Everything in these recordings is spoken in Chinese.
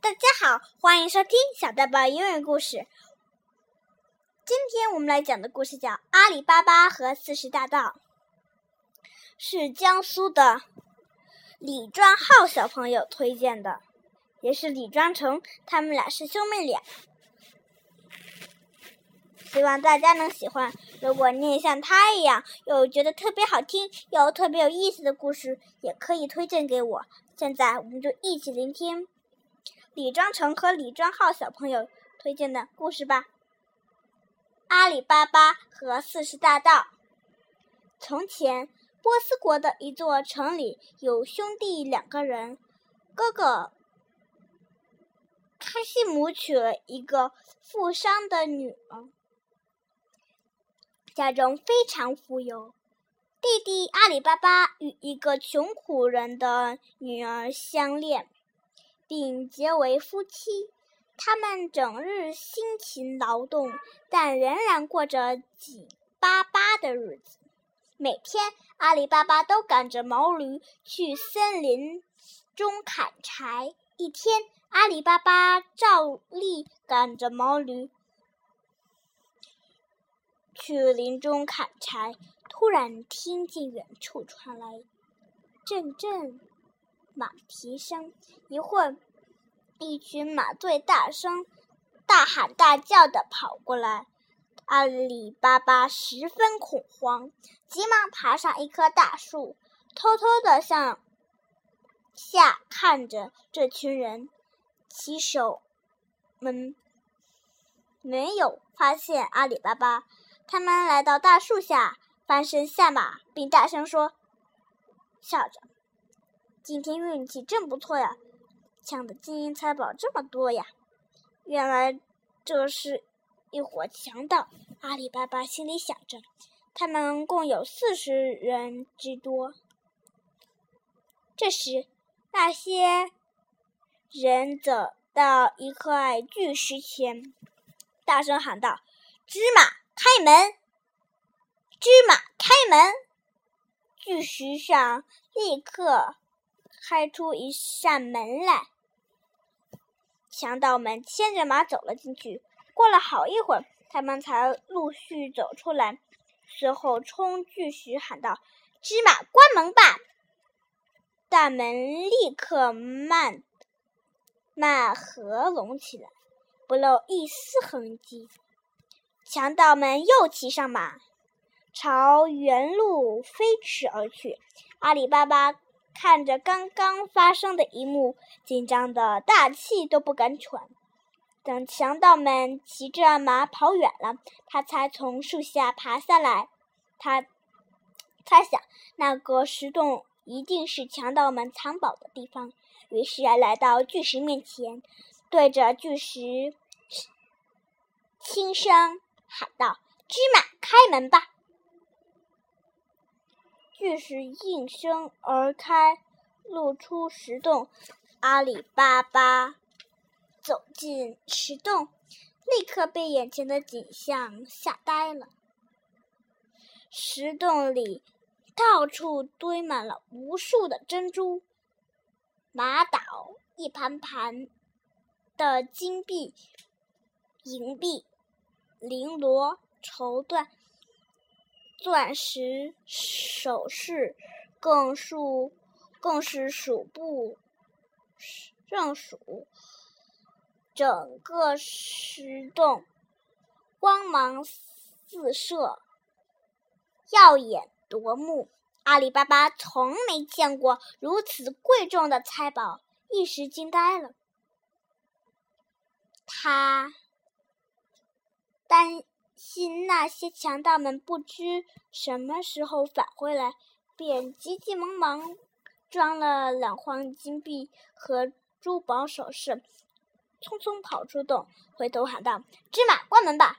大家好，欢迎收听小豆包英语故事。今天我们来讲的故事叫《阿里巴巴和四十大盗》，是江苏的李庄浩小朋友推荐的，也是李庄成，他们俩是兄妹俩。希望大家能喜欢。如果你也像他一样，有觉得特别好听又特别有意思的故事，也可以推荐给我。现在我们就一起聆听李庄成和李庄浩小朋友推荐的故事吧。阿里巴巴和四十大盗。从前，波斯国的一座城里有兄弟两个人，哥哥卡西姆娶了一个富商的女儿，家中非常富有。弟弟阿里巴巴与一个穷苦人的女儿相恋，并结为夫妻。他们整日辛勤劳动，但仍然过着紧巴巴的日子。每天，阿里巴巴都赶着毛驴去森林中砍柴。一天，阿里巴巴照例赶着毛驴去林中砍柴。突然听见远处传来阵阵马蹄声，一会儿，一群马队大声、大喊大叫的跑过来。阿里巴巴十分恐慌，急忙爬上一棵大树，偷偷的向下看着这群人。骑手们没有发现阿里巴巴，他们来到大树下。翻身下马，并大声说：“笑着，今天运气真不错呀，抢的金银财宝这么多呀！原来这是一伙强盗。”阿里巴巴心里想着，他们共有四十人之多。这时，那些人走到一块巨石前，大声喊道：“芝麻，开门！”芝麻，开门！巨石上立刻开出一扇门来。强盗们牵着马走了进去。过了好一会儿，他们才陆续走出来。随后，冲巨石喊道：“芝麻，关门吧！”大门立刻慢慢合拢起来，不露一丝痕迹。强盗们又骑上马。朝原路飞驰而去。阿里巴巴看着刚刚发生的一幕，紧张的大气都不敢喘。等强盗们骑着马跑远了，他才从树下爬下来。他猜想那个石洞一定是强盗们藏宝的地方，于是来到巨石面前，对着巨石轻声喊道：“芝麻，开门吧！”巨石应声而开，露出石洞。阿里巴巴走进石洞，立刻被眼前的景象吓呆了。石洞里到处堆满了无数的珍珠、玛瑙，一盘盘的金币、银币、绫罗、绸缎。钻石首饰更数更是数不胜数，整个石洞光芒四射，耀眼夺目。阿里巴巴从没见过如此贵重的财宝，一时惊呆了。他那些强盗们不知什么时候返回来，便急急忙忙装了两筐金币和珠宝首饰，匆匆跑出洞，回头喊道：“芝麻，关门吧！”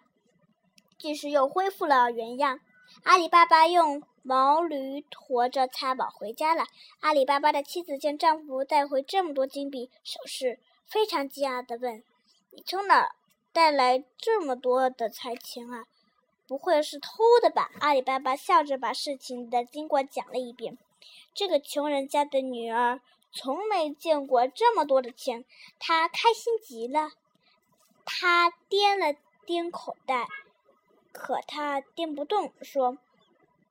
巨石又恢复了原样。阿里巴巴用毛驴驮着财宝回家了。阿里巴巴的妻子见丈夫带回这么多金币首饰，非常惊讶地问：“你从哪？”带来这么多的财钱啊！不会是偷的吧？阿里巴巴笑着把事情的经过讲了一遍。这个穷人家的女儿从没见过这么多的钱，她开心极了。他掂了掂口袋，可他掂不动，说：“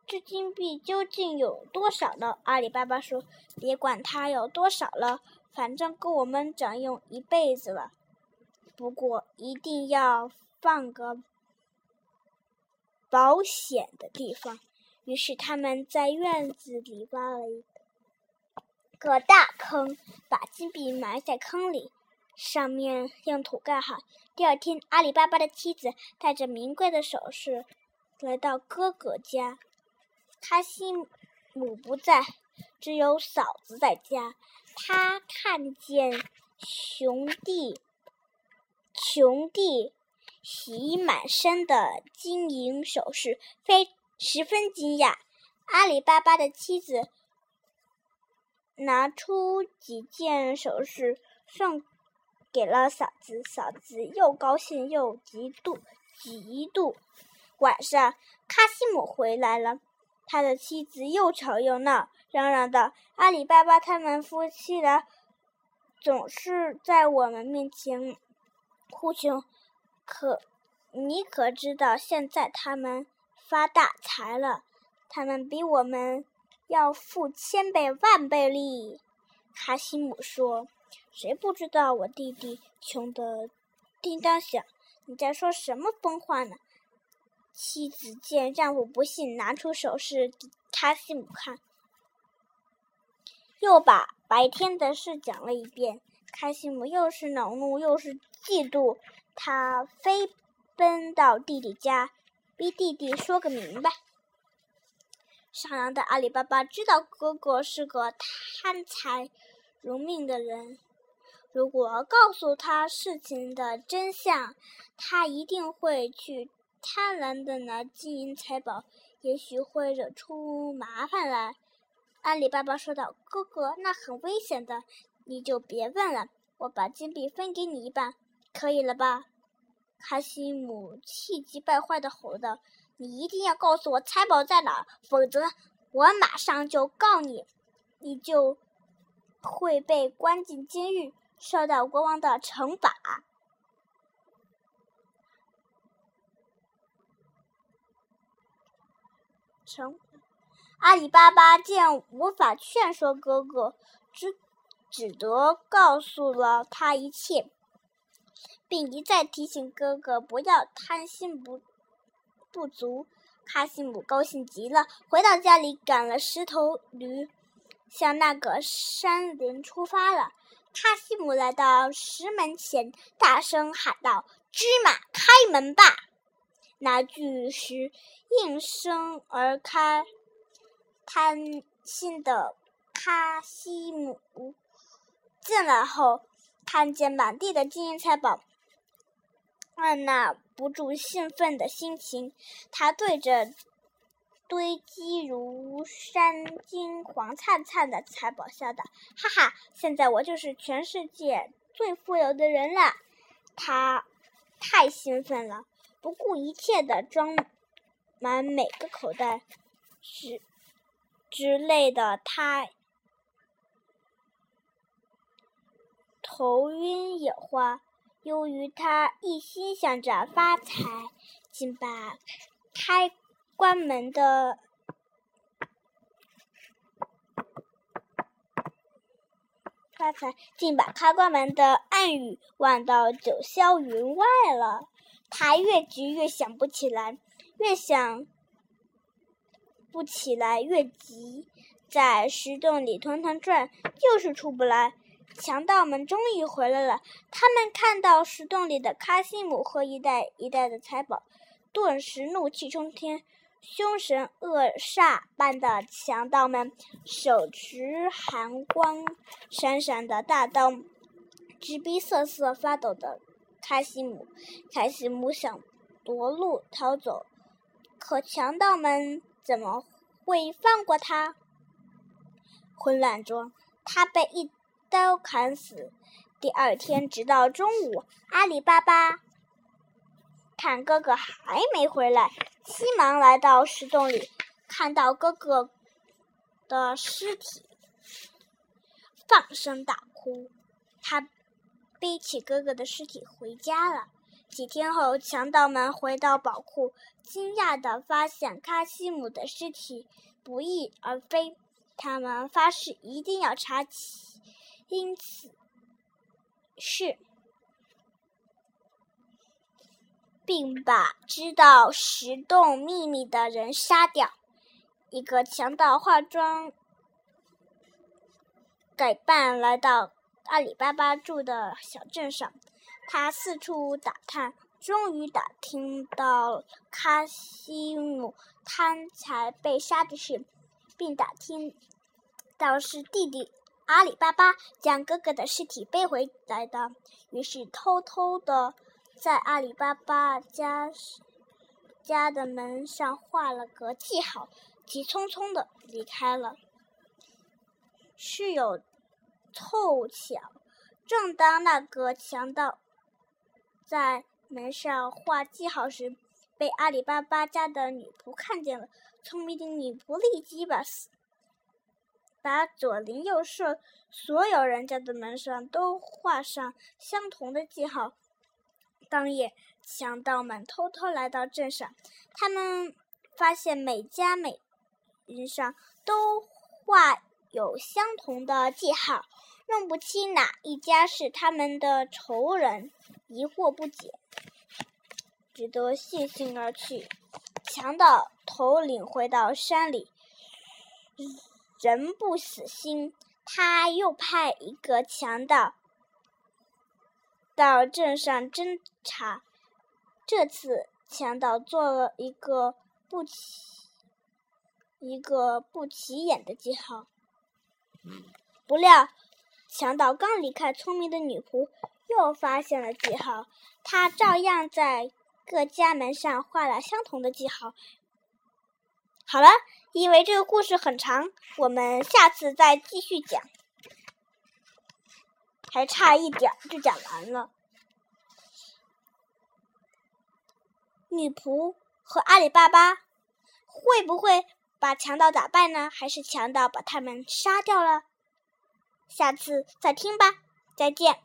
这金币究竟有多少呢？”阿里巴巴说：“别管它有多少了，反正够我们长用一辈子了。不过一定要放个保险的地方。”于是他们在院子里挖了一个大坑，把金币埋在坑里。上面用土盖好。第二天，阿里巴巴的妻子带着名贵的首饰来到哥哥家。他心母不在，只有嫂子在家。他看见熊弟、穷弟洗满身的金银首饰，非十分惊讶。阿里巴巴的妻子拿出几件首饰送。给了嫂子，嫂子又高兴又嫉妒，嫉妒。晚上，卡西姆回来了，他的妻子又吵又闹，嚷嚷道：“阿里巴巴他们夫妻俩总是在我们面前哭穷，可你可知道，现在他们发大财了？他们比我们要富千倍万倍哩！”卡西姆说。谁不知道我弟弟穷得叮当响？你在说什么疯话呢？妻子见丈夫不信，拿出首饰给卡西姆看，又把白天的事讲了一遍。卡西姆又是恼怒又是嫉妒，他飞奔到弟弟家，逼弟弟说个明白。善良的阿里巴巴知道哥哥是个贪财如命的人。如果告诉他事情的真相，他一定会去贪婪的拿金银财宝，也许会惹出麻烦来。阿里巴巴说道：“哥哥，那很危险的，你就别问了。我把金币分给你一半，可以了吧？”卡西姆气急败坏的吼道：“你一定要告诉我财宝在哪，否则我马上就告你，你就会被关进监狱。”受到国王的惩罚。成阿里巴巴见无法劝说哥哥，只只得告诉了他一切，并一再提醒哥哥不要贪心不不足。卡西姆高兴极了，回到家里赶了十头驴，向那个山林出发了。卡西姆来到石门前，大声喊道：“芝麻，开门吧！”那巨石应声而开。贪心的卡西姆进来后，看见满地的金银财宝，按捺不住兴奋的心情，他对着。堆积如山、金黄灿灿的财宝，笑道：“哈哈，现在我就是全世界最富有的人了。”他太兴奋了，不顾一切的装满每个口袋，之之类的，他头晕眼花。由于他一心想着发财，竟把开。关门的发财，竟把开关门的暗语忘到九霄云外了。他越急越想不起来，越想不起来越急，在石洞里团团转，就是出不来。强盗们终于回来了，他们看到石洞里的卡西姆和一袋一袋的财宝，顿时怒气冲天。凶神恶煞般的强盗们手持寒光闪闪的大刀，直逼瑟瑟发抖的卡西姆。卡西姆想夺路逃走，可强盗们怎么会放过他？混乱中，他被一刀砍死。第二天，直到中午，阿里巴巴。看哥哥还没回来，急忙来到石洞里，看到哥哥的尸体，放声大哭。他背起哥哥的尸体回家了。几天后，强盗们回到宝库，惊讶地发现卡西姆的尸体不翼而飞。他们发誓一定要查起因此事，并把知道石洞秘密的人杀掉。一个强盗化妆改扮，来到阿里巴巴住的小镇上。他四处打探，终于打听到卡西姆贪财被杀的事，并打听到是弟弟阿里巴巴将哥哥的尸体背回来的。于是偷偷的在阿里巴巴家家的门上画了个记号，急匆匆的离开了。事有凑巧，正当那个强盗。在门上画记号时，被阿里巴巴家的女仆看见了。聪明的女仆立即把把左邻右舍所有人家的门上都画上相同的记号。当夜，强盗们偷偷来到镇上，他们发现每家每人上都画有相同的记号。弄不清哪一家是他们的仇人，疑惑不解，只得悻悻而去。强盗头领回到山里，仍不死心，他又派一个强盗到镇上侦查。这次强盗做了一个不起一个不起眼的记号，不料。强盗刚离开，聪明的女仆又发现了记号。她照样在各家门上画了相同的记号。好了，因为这个故事很长，我们下次再继续讲。还差一点就讲完了。女仆和阿里巴巴会不会把强盗打败呢？还是强盗把他们杀掉了？下次再听吧，再见。